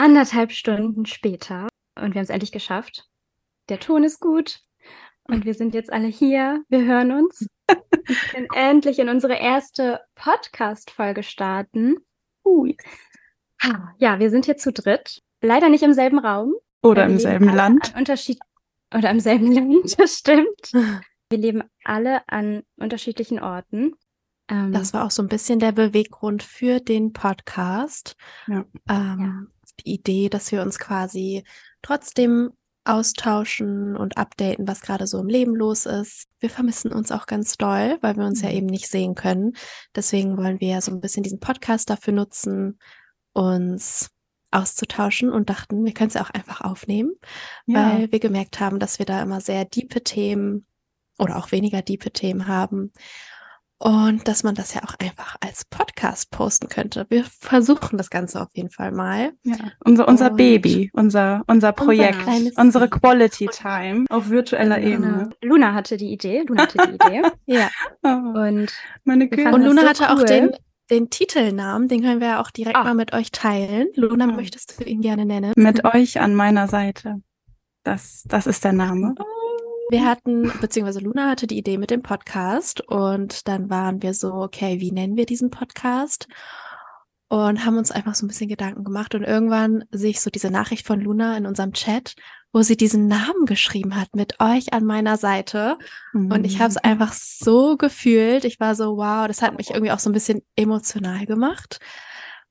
anderthalb Stunden später und wir haben es endlich geschafft. Der Ton ist gut und wir sind jetzt alle hier. Wir hören uns. Wir können endlich in unsere erste Podcast-Folge starten. Uh, yes. Ja, wir sind hier zu dritt. Leider nicht im selben Raum. Oder im selben Land. An Unterschied oder im selben Land, das stimmt. Wir leben alle an unterschiedlichen Orten. Ähm, Das war auch so ein bisschen der Beweggrund für den Podcast. Ja. Ähm, Die Idee, dass wir uns quasi trotzdem austauschen und updaten, was gerade so im Leben los ist. Wir vermissen uns auch ganz doll, weil wir uns ja Mhm. eben nicht sehen können. Deswegen wollen wir ja so ein bisschen diesen Podcast dafür nutzen, uns auszutauschen und dachten, wir können es ja auch einfach aufnehmen, Ja. weil wir gemerkt haben, dass wir da immer sehr diepe Themen oder auch weniger diepe Themen haben. Und dass man das ja auch einfach als Podcast posten könnte. Wir versuchen das Ganze auf jeden Fall mal. ja. Unser, unser Und- Baby, unser, unser Projekt, kleines unsere. Quality Time auf virtueller genau. Ebene. Luna hatte die Idee. Luna hatte die Idee. Ja. Oh, Und meine Güte. Und Luna so hatte auch cool. den, den Titelnamen, den können wir ja auch direkt Ah. mal mit euch teilen. Luna, Ah. möchtest du ihn gerne nennen? Mit euch an meiner Seite. Das, das ist der Name. Wir hatten, beziehungsweise Luna hatte die Idee mit dem Podcast und dann waren wir so, okay, wie nennen wir diesen Podcast? Und haben uns einfach so ein bisschen Gedanken gemacht und irgendwann sehe ich so diese Nachricht von Luna in unserem Chat, wo sie diesen Namen geschrieben hat, mit euch an meiner Seite. Und ich habe es Mhm. einfach so gefühlt. Ich war so, wow, das hat mich irgendwie auch so ein bisschen emotional gemacht.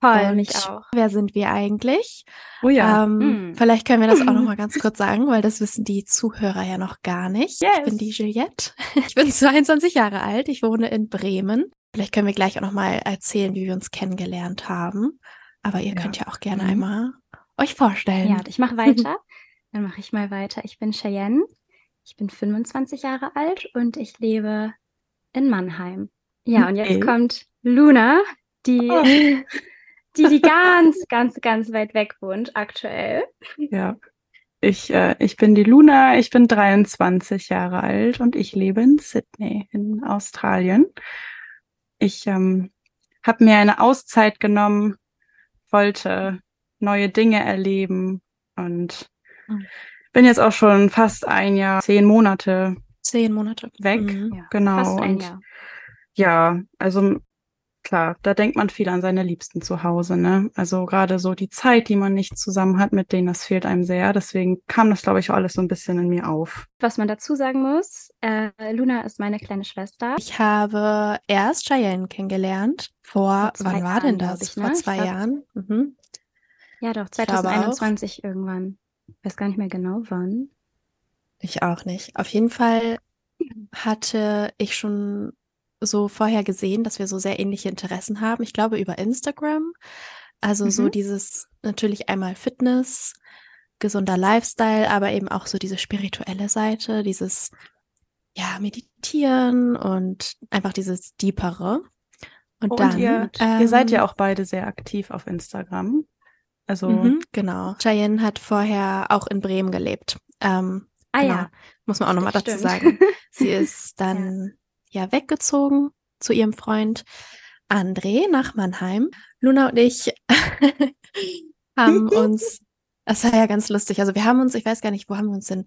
Voll, mich auch. wer sind wir eigentlich? Oh ja. Ähm, Mm. Vielleicht können wir das auch noch mal ganz kurz sagen, weil das wissen die Zuhörer ja noch gar nicht. Ich bin die Yes. Juliette. Ich bin 22 Jahre alt. Ich wohne in Bremen. Vielleicht können wir gleich auch noch mal erzählen, wie wir uns kennengelernt haben. Aber ihr Ja. könnt ja auch gerne Mhm. einmal euch vorstellen. Ja, ich mache weiter. Dann mache ich mal weiter. Ich bin Cheyenne. Ich bin 25 Jahre alt und ich lebe in Mannheim. Ja, und jetzt Okay. kommt Luna, die, Oh. Die, die ganz, ganz, ganz weit weg wohnt aktuell. Ja. Ich, äh, ich bin die Luna, ich bin 23 Jahre alt und ich lebe in Sydney in Australien. Ich ähm, habe mir eine Auszeit genommen, wollte neue Dinge erleben und Mhm. bin jetzt auch schon fast ein Jahr, zehn Monate Zehn Monate. weg. Mhm. Genau. Fast ein und Jahr. ja, also klar, da denkt man viel an seine Liebsten zu Hause, ne? Also gerade so die Zeit, die man nicht zusammen hat mit denen, das fehlt einem sehr. Deswegen kam das, glaube ich, auch alles so ein bisschen in mir auf. Was man dazu sagen muss, äh, Luna ist meine kleine Schwester. Ich habe erst Cheyenne kennengelernt. Vor, Vor wann war denn Jahren, das? glaub ich, ne? Vor Ich zwei glaub- Jahren. Mhm. Ja, doch, glaube auch. 2021 irgendwann. Weiß gar nicht mehr genau wann. Ich auch nicht. Auf jeden Fall hatte ich schon so vorher gesehen, dass wir so sehr ähnliche Interessen haben. Ich glaube über Instagram. Also so Mhm. dieses natürlich einmal Fitness, gesunder Lifestyle, aber eben auch so diese spirituelle Seite, dieses ja, meditieren und einfach dieses Deepere. Und, Und dann, ihr, ihr seid ja ähm, auch beide sehr aktiv auf Instagram. Also Mhm, genau. Cheyenne hat vorher auch in Bremen gelebt. Ähm, Ah genau. ja, Muss man auch nochmal dazu sagen. Sie ist dann ja. weggezogen zu ihrem Freund André nach Mannheim. Luna und ich haben uns, das war ja ganz lustig. Also wir haben uns, ich weiß gar nicht, wo haben wir uns denn,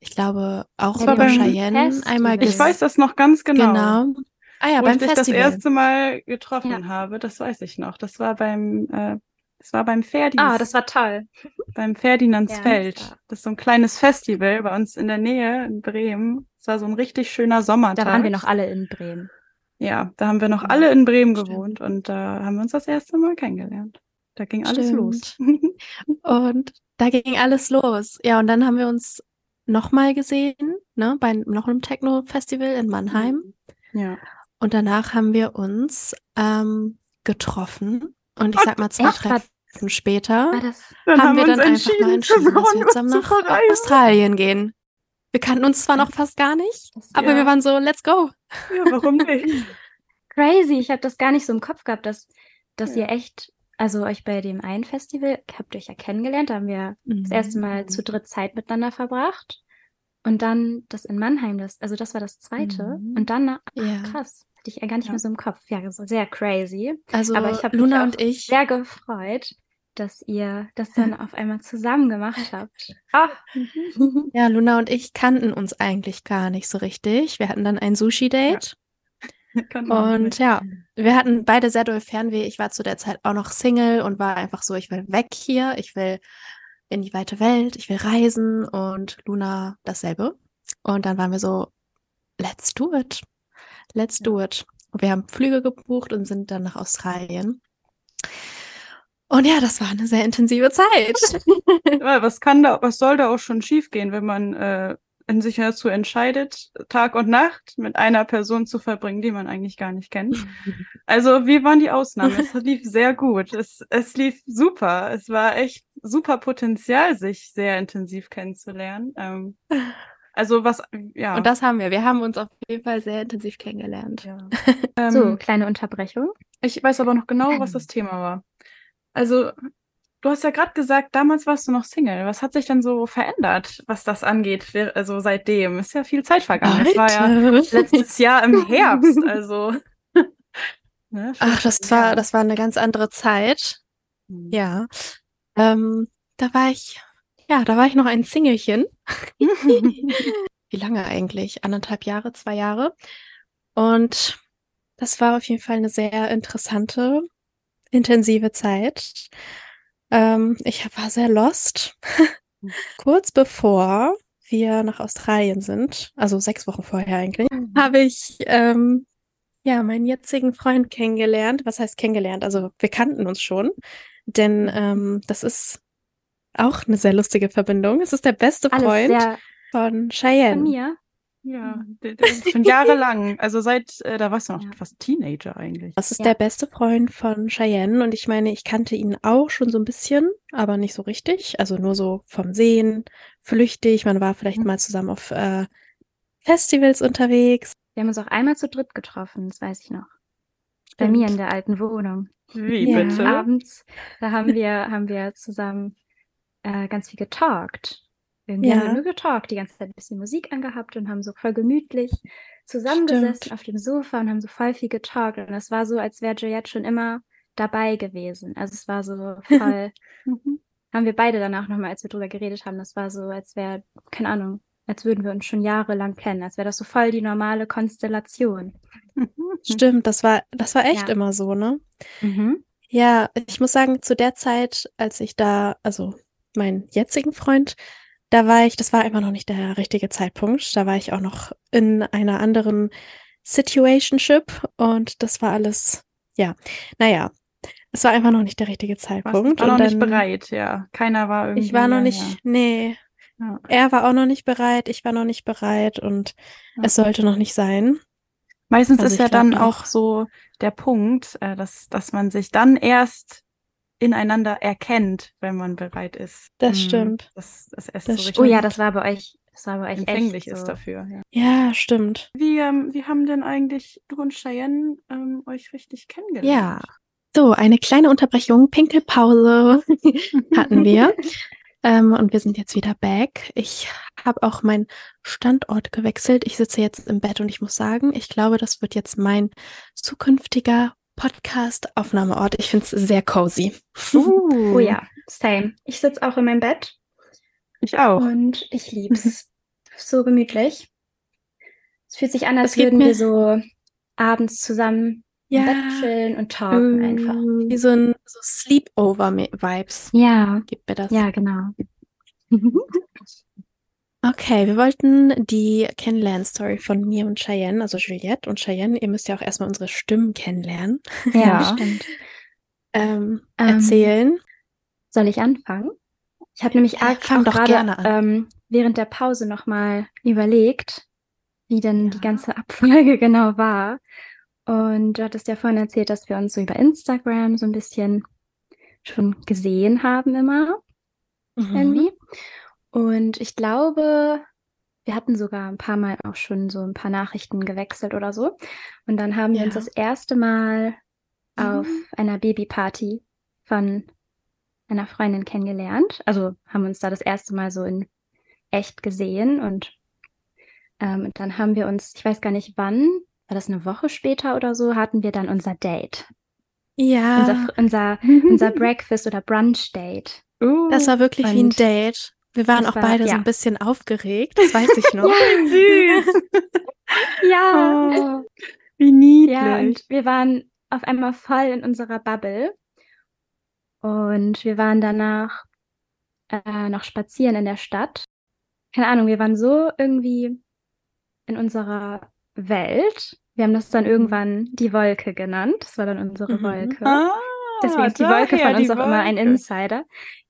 ich glaube auch über Cheyenne Festival. einmal ich ges- weiß das noch ganz genau. Genau. Ah ja, Wo beim ich dich das Festival. erste Mal getroffen Ja. habe, das weiß ich noch. Das war beim, äh, das war beim Ferdis, Ah, das war toll. beim Ferdinandsfeld. Ja, das das ist so ein kleines Festival bei uns in der Nähe in Bremen. Es war so ein richtig schöner Sommertag. Da waren wir noch alle in Bremen. Ja, da haben wir noch alle in Bremen stimmt. gewohnt und da haben wir uns das erste Mal kennengelernt. Da ging alles Stimmt. los. Und da ging alles los. Ja, und dann haben wir uns nochmal gesehen, ne, bei noch einem Techno-Festival in Mannheim. ja. Und danach haben wir uns ähm, getroffen. Und ich sag mal, zwei Echt? Treffen später? Dann haben wir uns dann einfach mal entschieden, dass wir zusammen zusammen zu nach. Australien gehen. Wir kannten uns zwar noch fast gar nicht, das aber Ja. wir waren so, let's go. Ja, warum nicht? crazy. Ich habe das gar nicht so im Kopf gehabt, dass, dass Ja. ihr echt, also euch bei dem einen Festival habt ihr euch ja kennengelernt, da haben wir das erste Mal Mhm. zu dritt Zeit miteinander verbracht. Und dann das in Mannheim, das, also das war das zweite. Mhm. Und dann, ach, Ja. krass, hatte ich ja gar nicht mehr so im Kopf. Ja, so sehr crazy. Also Aber ich habe Luna und ich. sehr gefreut, dass ihr das dann auf einmal zusammen gemacht habt. Ah. Ja, Luna und ich kannten uns eigentlich gar nicht so richtig. Wir hatten dann ein Sushi-Date. Genau. Und ja, wir hatten beide sehr doll Fernweh. Ich war zu der Zeit auch noch Single und war einfach so, ich will weg hier, ich will in die weite Welt, ich will reisen und Luna dasselbe. Und dann waren wir so, let's do it. Let's do it. Und wir haben Flüge gebucht und sind dann nach Australien. Und ja, das war eine sehr intensive Zeit. Was kann da, was soll da auch schon schiefgehen, wenn man äh, in sich dazu entscheidet, Tag und Nacht mit einer Person zu verbringen, die man eigentlich gar nicht kennt. Also, wie waren die Ausnahmen? Es lief sehr gut. Es, es lief super. Es war echt super Potenzial, sich sehr intensiv kennenzulernen. Ähm, also, was, ja. Und das haben wir. Wir haben uns auf jeden Fall sehr intensiv kennengelernt. ja. So, Ähm, kleine Unterbrechung. ich weiß aber noch genau, was das Thema war. Also, du hast ja gerade gesagt, damals warst du noch Single. Was hat sich denn so verändert, was das angeht? Also seitdem ist ja viel Zeit vergangen. Es war ja letztes Jahr im Herbst, also. ne, Ach, das war, das war eine ganz andere Zeit. Hm. Ja. Ähm, da war ich, ja, da war ich noch ein Singelchen. Wie lange eigentlich? Anderthalb Jahre, zwei Jahre. Und das war auf jeden Fall eine sehr interessante, intensive Zeit. Ähm, ich war sehr lost. Kurz bevor wir nach Australien sind, also sechs Wochen vorher eigentlich, habe ich ähm, ja meinen jetzigen Freund kennengelernt. Was heißt kennengelernt? Also wir kannten uns schon, denn ähm, das ist auch eine sehr lustige Verbindung. Es ist der beste Freund von von Cheyenne. mir. Ja, schon jahrelang. Also seit, äh, da warst du noch Ja. fast Teenager eigentlich. Das ist Ja. der beste Freund von Cheyenne und ich meine, ich kannte ihn auch schon so ein bisschen, aber nicht so richtig. Also nur so vom Sehen, flüchtig. Man war vielleicht Mhm. mal zusammen auf äh, Festivals unterwegs. Wir haben uns auch einmal zu dritt getroffen, das weiß ich noch. Bei Stimmt. mir in der alten Wohnung. Wie Ja. bitte? Abends, da haben wir, haben wir zusammen äh, ganz viel getalkt. Irgendwie Ja. haben wir nur getalkt, die ganze Zeit ein bisschen Musik angehabt und haben so voll gemütlich zusammengesessen Stimmt. auf dem Sofa und haben so voll viel getalkt. Und es war so, als wäre Juliette schon immer dabei gewesen. Also es war so voll, Mhm. haben wir beide danach nochmal, als wir drüber geredet haben, das war so, als wäre, keine Ahnung, als würden wir uns schon jahrelang kennen, als wäre das so voll die normale Konstellation. Stimmt, das war, das war echt Ja. immer so, ne? Mhm. Ja, ich muss sagen, zu der Zeit, als ich da, also meinen jetzigen Freund, da war ich, das war einfach noch nicht der richtige Zeitpunkt. Da war ich auch noch in einer anderen Situationship und das war alles, ja, naja, es war einfach noch nicht der richtige Warst, Zeitpunkt. war noch und nicht dann, bereit, ja. Keiner war irgendwie. Ich war noch ja, nicht, nee, Ja. er war auch noch nicht bereit, ich war noch nicht bereit und Ja. es sollte noch nicht sein. Meistens Also ist ich ja dann auch so der Punkt, äh, dass, dass man sich dann erst ineinander erkennt, wenn man bereit ist. Das Mhm. stimmt. Das erst Das so richtig Oh ja, das war bei euch, das war bei euch empfänglich echt ist so. dafür. Ja. Ja, stimmt. Wie, ähm, wie haben denn eigentlich du und Cheyenne ähm, euch richtig kennengelernt? Ja. So, eine kleine Unterbrechung, Pinkelpause hatten wir. ähm, und wir sind jetzt wieder back. Ich habe auch meinen Standort gewechselt. Ich sitze jetzt im Bett und ich muss sagen, ich glaube, das wird jetzt mein zukünftiger Podcast-Aufnahmeort. Ich finde es sehr cozy. Uh, Oh ja, same. Ich sitze auch in meinem Bett Ich auch. und ich lieb's. so gemütlich. Es fühlt sich an, als Es geht würden mir- wir so abends zusammen im Bett chillen und talken einfach. Wie so ein so Sleepover-Vibes. Ja, Gibt mir das. ja, genau. Okay, wir wollten die Kennenlern-Story von mir und Cheyenne, also Juliette und Cheyenne, ihr müsst ja auch erstmal unsere Stimmen kennenlernen, Ja, stimmt. ähm, Ähm, erzählen. Soll ich anfangen? Ich habe nämlich Ja, fang auch doch gerne an. ähm, während der Pause nochmal überlegt, wie denn die Ja. ganze Abfolge genau war. Und du hattest ja vorhin erzählt, dass wir uns so über Instagram so ein bisschen schon gesehen haben immer Mhm. irgendwie. Und ich glaube, wir hatten sogar ein paar Mal auch schon so ein paar Nachrichten gewechselt oder so. Und dann haben wir uns Ja. das erste Mal auf Mhm. einer Babyparty von einer Freundin kennengelernt. Also haben uns da das erste Mal so in echt gesehen und ähm, und dann haben wir uns, ich weiß gar nicht wann, war das eine Woche später oder so, hatten wir dann unser Date. Ja. Unser, unser, unser Breakfast oder Brunch Date. Uh, Das war wirklich wie ein Und Date. Wir waren das auch war- beide so ja. ein bisschen aufgeregt, das weiß ich noch. süß. Ja. Oh, wie niedlich. Ja, und wir waren auf einmal voll in unserer Bubble. Und wir waren danach äh, noch spazieren in der Stadt. Keine Ahnung, wir waren so irgendwie in unserer Welt. Wir haben das dann Mhm. irgendwann die Wolke genannt. Das war dann unsere Mhm. Wolke. ah, Deswegen ist die Wolke von uns auch immer ein Wolke. Insider.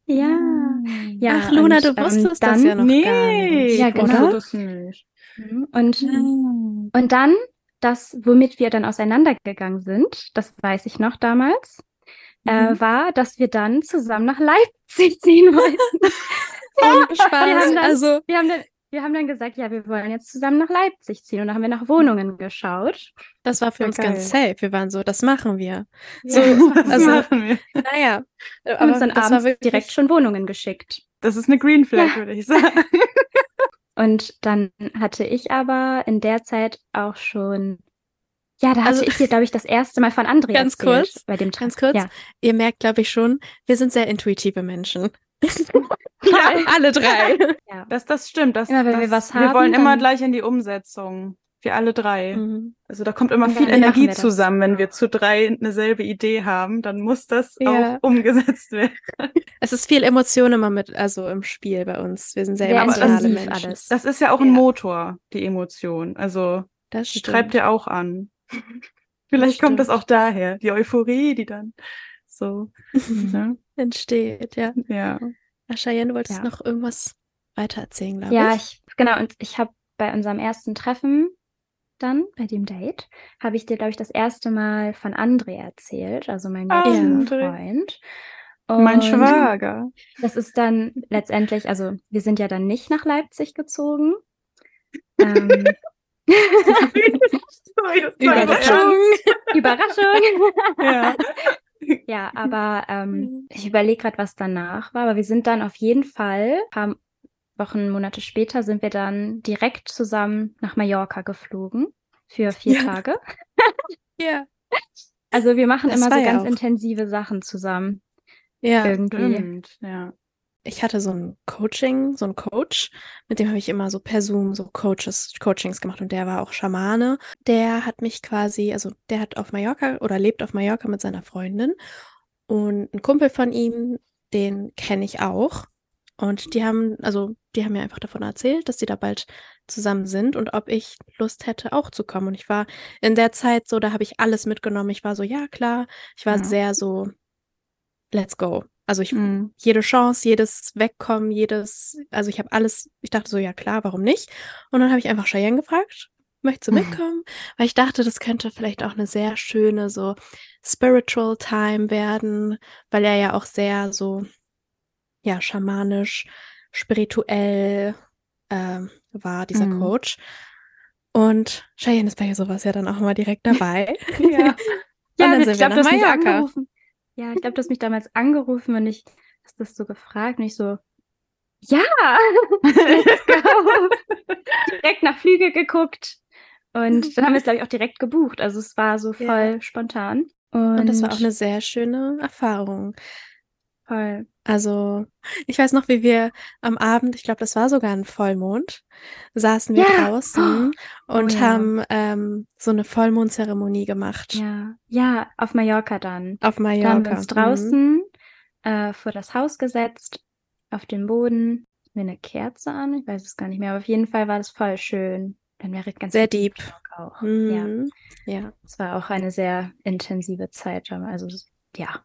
Ja. Mm. Ja, Ach, Luna, und, du ähm, wusstest das dann- ja noch nee, gar nicht. Ja, genau. das nicht. Mhm. Und, Mm. und dann, das, womit wir dann auseinandergegangen sind, das weiß ich noch damals, äh, Mhm. war, dass wir dann zusammen nach Leipzig ziehen wollten. Ohne Wir Spaß. haben dann- Also, Wir haben, dann, wir haben dann gesagt, ja, wir wollen jetzt zusammen nach Leipzig ziehen. Und da haben wir nach Wohnungen geschaut. das war für Ja, uns geil. ganz safe. Wir waren so, das machen wir. So, Ja, das also- machen wir. Naja, haben aber uns dann abends wirklich direkt schon Wohnungen geschickt. Das ist eine Green Flag, Ja. würde ich sagen. Und dann hatte ich aber in der Zeit auch schon, ja, da hatte Also- ich dir, glaube ich, das erste Mal von André Ganz erzählt. kurz, Bei dem Ganz Treffen. kurz, Ja. ihr merkt, glaube ich, schon, wir sind sehr intuitive Menschen. Ja. alle drei. ja. Das, das stimmt. Das, Immer wenn das, wir was wir haben, wollen immer gleich in die Umsetzung. Wir alle drei. Mhm. Also da kommt immer viel Energie wir zusammen. Wenn wir zu drei eine selbe Idee haben, dann muss das Ja. auch umgesetzt werden. Es ist viel Emotion immer mit, also im Spiel bei uns. Wir sind sehr Sehr emotionale Menschen. alles. Das ist ja auch ein Ja. Motor, die Emotion. Also Das die stimmt. treibt ja auch an. Vielleicht kommt das auch daher, die Euphorie, die dann so. Ne? entsteht, ja. Ja. Cheyenne, du wolltest Ja. noch irgendwas weiter erzählen, glaube Ja, ich. ich, genau. Und ich habe bei unserem ersten Treffen dann, bei dem Date, habe ich dir, glaube ich, das erste Mal von André erzählt, also meinem jetzigen André. Freund. Mein Und Schwager. Das ist dann letztendlich, also wir sind ja dann nicht nach Leipzig gezogen. ähm, Überraschung. Überraschung. Ja. Ja, aber ähm, ich überlege gerade, was danach war. Aber wir sind dann auf jeden Fall, ein paar Wochen, Monate später, sind wir dann direkt zusammen nach Mallorca geflogen für vier Ja. Tage. Ja. Also wir machen Das immer so ganz auch. intensive Sachen zusammen. Ja. irgendwie. Stimmt, ja. Ich hatte so ein Coaching, so ein Coach, mit dem habe ich immer so per Zoom so Coaches, Coachings gemacht und der war auch Schamane. Der hat mich quasi, also der hat auf Mallorca oder lebt auf Mallorca mit seiner Freundin und ein Kumpel von ihm, den kenne ich auch. Und die haben, also die haben mir einfach davon erzählt, dass sie da bald zusammen sind und ob ich Lust hätte, auch zu kommen. Und ich war in der Zeit so, da habe ich alles mitgenommen. Ich war so, ja klar. Ich war Ja. sehr so, let's go. Also ich Mhm. jede Chance, jedes Wegkommen, jedes, also ich habe alles, ich dachte so, ja klar, warum nicht? Und dann habe ich einfach Cheyenne gefragt, möchtest du Mhm. mitkommen? Weil ich dachte, das könnte vielleicht auch eine sehr schöne, so spiritual Time werden, weil er ja auch sehr so, ja, schamanisch, spirituell ähm, war, dieser Mhm. Coach. Und Cheyenne ist bei sowas ja dann auch mal direkt dabei. Ja. Ja, dann ich sind wir glaube, nach Mallorca. angerufen. Ja, ich glaube, du hast mich damals angerufen und ich hast das so gefragt und ich so, ja, let's go. direkt nach Flüge geguckt. Und dann haben wir es, glaube ich, auch direkt gebucht. Also es war so Ja. voll spontan. Und, Und das war auch eine sehr schöne Erfahrung. Voll. Also, ich weiß noch, wie wir am Abend, ich glaube, das war sogar ein Vollmond, saßen wir Ja. draußen und ja. haben ähm, so eine Vollmondzeremonie gemacht Ja, ja, auf Mallorca dann. auf Da Mallorca. haben wir uns Mhm. draußen äh, vor das Haus gesetzt, auf den Boden, mir eine Kerze an, ich weiß es gar nicht mehr, aber auf jeden Fall war das voll schön. Dann wäre ganz Sehr deep. Auch. Ja, Mhm. Ja. es war auch eine sehr intensive Zeit. Also ja,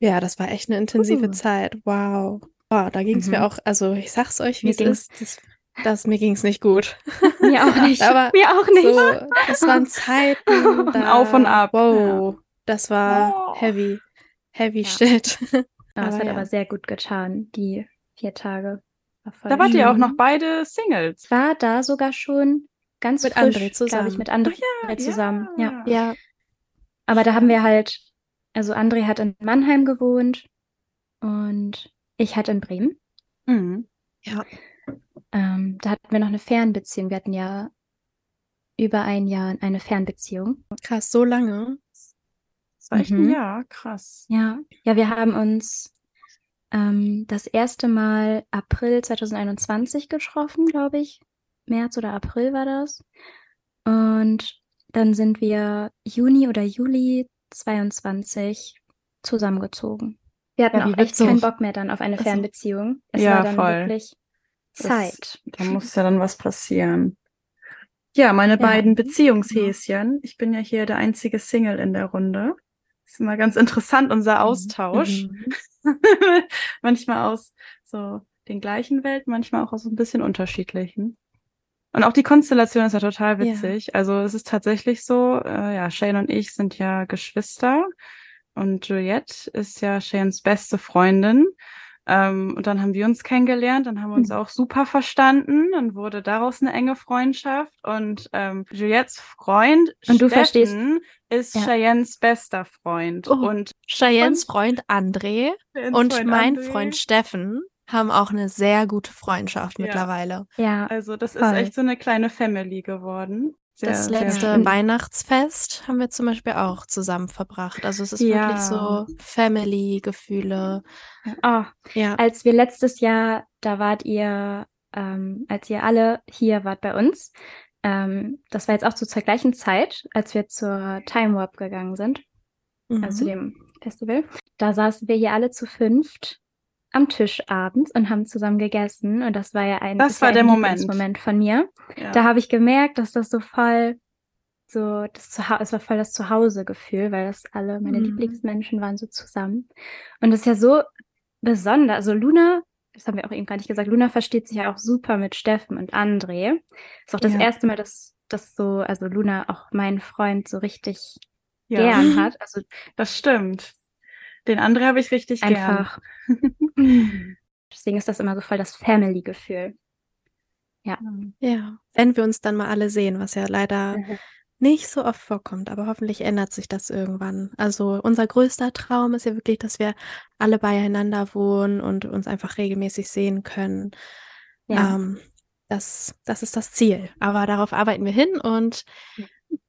ja, das war echt eine intensive Uh. Zeit. Wow. Wow, da ging es mir Mhm. auch, also ich sag's euch, wie Mir es ging's- ist. Das, das, mir ging es nicht gut. mir auch nicht. Aber mir auch nicht. So, das waren Zeiten, da, Auf und ab, Wow, das war Oh. heavy, heavy Ja. shit. Aber es hat ja. aber sehr gut getan, die vier Tage. Da wart ihr auch noch beide Singles. War da sogar schon ganz Mit frisch, André glaube ich, zusammen. mit André ja. zusammen. Ja. Ja, Aber da haben wir halt, also André hat in Mannheim gewohnt und ich hatte in Bremen. Mhm. Ähm, da hatten wir noch eine Fernbeziehung. Wir hatten ja über ein Jahr eine Fernbeziehung. krass, so lange. Das war echt ein Mhm. Jahr, krass. Ja, ja, wir haben uns ähm, das erste Mal April 2021 getroffen, glaube ich. März oder April war das. Und dann sind wir Juni oder Juli 22 zusammengezogen. Wir hatten Ja, auch echt keinen Bock mehr dann auf eine Fernbeziehung. Es Ja, war dann voll. wirklich Das- Zeit. Da muss ja dann was passieren. Ja, meine Ja. beiden Beziehungshäschen. Ich bin ja hier der einzige Single in der Runde. Ist immer ganz interessant, unser Austausch. Mhm. manchmal aus so den gleichen Welten, manchmal auch aus so ein bisschen unterschiedlichen. Und auch die Konstellation ist ja total Ja. witzig. Also es ist tatsächlich so, äh, ja, Shane und ich sind ja Geschwister und Juliette ist ja Shanes beste Freundin. Ähm, und dann haben wir uns kennengelernt, dann haben wir uns Hm. auch super verstanden, dann wurde daraus eine enge Freundschaft und ähm, Juliettes Freund Und du verstehst- ist Ja. Cheyennes bester Freund Oh. und Cheyennes Freund André Cheyennes und Freund mein André. Freund Steffen haben auch eine sehr gute Freundschaft Ja. mittlerweile. Ja, Also das ist Voll. echt so eine kleine Family geworden. Sehr, das letzte. Weihnachtsfest haben wir zum Beispiel auch zusammen verbracht. Also es ist Ja. wirklich so Family-Gefühle. oh, Ja. als wir letztes Jahr, da wart ihr, ähm, als ihr alle hier wart bei uns, ähm, das war jetzt auch so zur gleichen Zeit, als wir zur Time Warp gegangen sind, also zu Mhm. dem Festival. Da saßen wir hier alle zu fünft am Tisch abends und haben zusammen gegessen. Und das war ja ein, Das ist war der Moment. Lieblingsmoment von mir. Ja. Da habe ich gemerkt, dass das so voll so das Zuha es war voll das Zuhause-Gefühl, weil das alle meine Mhm. Lieblingsmenschen waren so zusammen. Und das ist ja so besonders. Also Luna, das haben wir auch eben gar nicht gesagt, Luna versteht sich ja auch super mit Steffen und André. Ist auch das Ja. erste Mal, dass das so, also Luna auch meinen Freund so richtig ja, gern hat. Also das stimmt. Den André habe ich richtig einfach. Deswegen ist das immer so voll das Family-Gefühl. gern. Ja, wenn wir uns dann mal alle sehen, was ja leider Mhm. nicht so oft vorkommt, aber hoffentlich ändert sich das irgendwann. Also unser größter Traum ist ja wirklich, dass wir alle beieinander wohnen und uns einfach regelmäßig sehen können. Ja. Ähm, das, das ist das Ziel. Aber darauf arbeiten wir hin und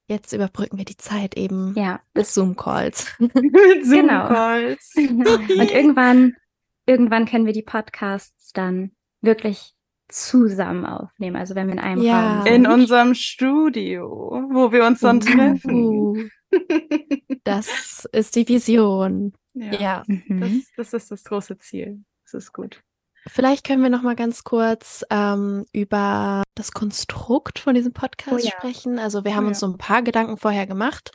jetzt überbrücken wir die Zeit eben ja. mit Zoom-Calls. Mit Genau. Zoom-Calls. Und irgendwann, irgendwann können wir die Podcasts dann wirklich zusammen aufnehmen. Also wenn wir in einem Ja. Raum sind. In unserem Studio, wo wir uns dann Uh. treffen. Das ist die Vision. ja, Ja. Mhm. Das, das ist das große Ziel. Das ist gut. Vielleicht können wir noch mal ganz kurz ähm, über das Konstrukt von diesem Podcast Oh ja. sprechen. Also wir haben Oh uns so ein paar Gedanken vorher gemacht,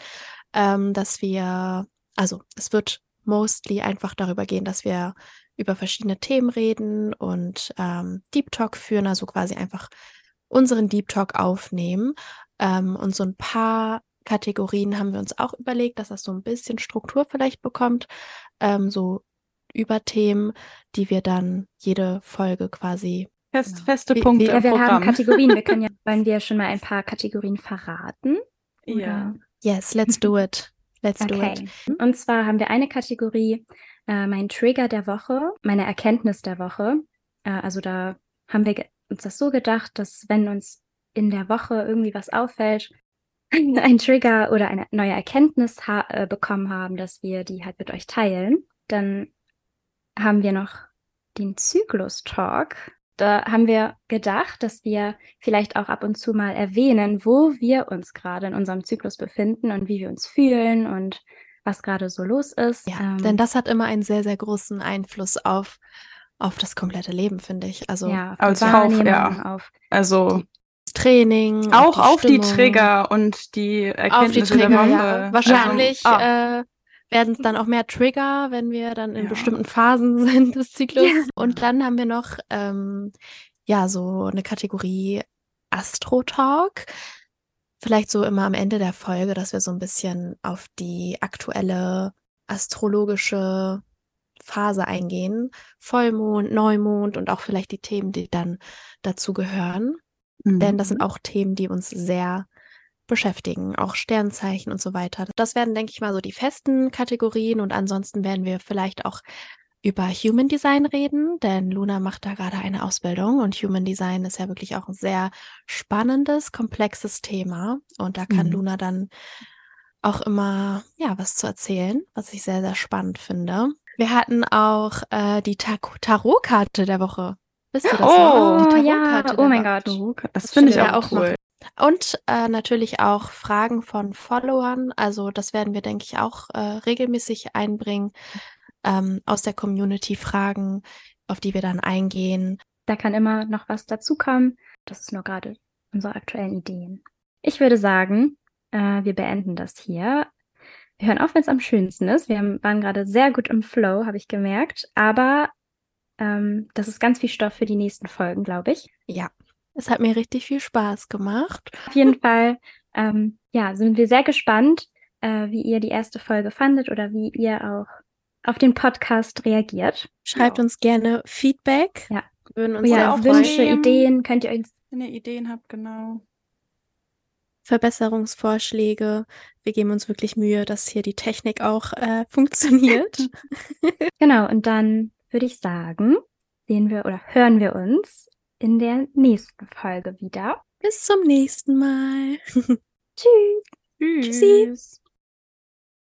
ähm, dass wir, also es wird mostly einfach darüber gehen, dass wir über verschiedene Themen reden und ähm, Deep Talk führen, also quasi einfach unseren Deep Talk aufnehmen. Ähm, und so ein paar Kategorien haben wir uns auch überlegt, dass das so ein bisschen Struktur vielleicht bekommt. Ähm, so Überthemen, die wir dann jede Folge quasi. Fest, Genau. Feste Wie- Punkte Ja, im wir haben. Kategorien. Wir können ja, wollen wir schon mal ein paar Kategorien verraten? ja. Yes, let's do it. Let's do it. Okay. Und zwar haben wir eine Kategorie, äh, mein Trigger der Woche, meine Erkenntnis der Woche. Äh, also da haben wir uns das so gedacht, dass wenn uns in der Woche irgendwie was auffällt, ein Trigger oder eine neue Erkenntnis ha äh, bekommen haben, dass wir die halt mit euch teilen, dann haben wir noch den Zyklus-Talk. Da haben wir gedacht, dass wir vielleicht auch ab und zu mal erwähnen, wo wir uns gerade in unserem Zyklus befinden und wie wir uns fühlen und was gerade so los ist. Ja, Ähm, denn das hat immer einen sehr, sehr großen Einfluss auf, auf das komplette Leben, finde ich. Also ja, auf als die Kauf, Wahrnehmung, ja. auf Also Training, auch auf die Stimmung, Trigger und die auf die Erkenntnisse Trigger, der Woche. ja. Wahrscheinlich Also, ah, äh, werden es dann auch mehr Trigger, wenn wir dann in Ja. bestimmten Phasen sind des Zyklus. Ja. Und dann haben wir noch ähm, ja so eine Kategorie Astro Talk. Vielleicht so immer am Ende der Folge, dass wir so ein bisschen auf die aktuelle astrologische Phase eingehen. Vollmond, Neumond und auch vielleicht die Themen, die dann dazu gehören. Denn das sind mhm. auch Themen, die uns sehr beschäftigen, auch Sternzeichen und so weiter. Das werden, denke ich mal, so die festen Kategorien und ansonsten werden wir vielleicht auch über Human Design reden, denn Luna macht da gerade eine Ausbildung und Human Design ist ja wirklich auch ein sehr spannendes, komplexes Thema und da kann Mhm. Luna dann auch immer ja was zu erzählen, was ich sehr, sehr spannend finde. Wir hatten auch äh, die Ta Tarotkarte der Woche. Wisst ihr das Oh, noch? Die ja, Tarotkarte oh der mein Woche. Gott. Das finde ich auch ja, auch cool. Und äh, natürlich auch Fragen von Followern. Also das werden wir, denke ich, auch äh, regelmäßig einbringen. Ähm, aus der Community Fragen, auf die wir dann eingehen. Da kann immer noch was dazukommen. Das ist nur gerade unsere aktuellen Ideen. Ich würde sagen, äh, wir beenden das hier. Wir hören auf, wenn es am schönsten ist. Wir haben, waren gerade sehr gut im Flow, habe ich gemerkt. Aber ähm, das ist ganz viel Stoff für die nächsten Folgen, glaube ich. Ja, es hat mir richtig viel Spaß gemacht. Auf jeden Fall, ähm, ja, sind wir sehr gespannt, äh, wie ihr die erste Folge fandet oder wie ihr auch auf den Podcast reagiert. Schreibt Ja. uns gerne Feedback. Ja. Würden uns sehr auch. Wünsche, freuen. Ideen könnt ihr uns Wenn ihr Ideen habt, genau. Verbesserungsvorschläge. Wir geben uns wirklich Mühe, dass hier die Technik auch äh, funktioniert. Genau, und dann würde ich sagen, sehen wir oder hören wir uns in der nächsten Folge wieder. Bis zum nächsten Mal. Tschüss. Tschüss. Tschüssi.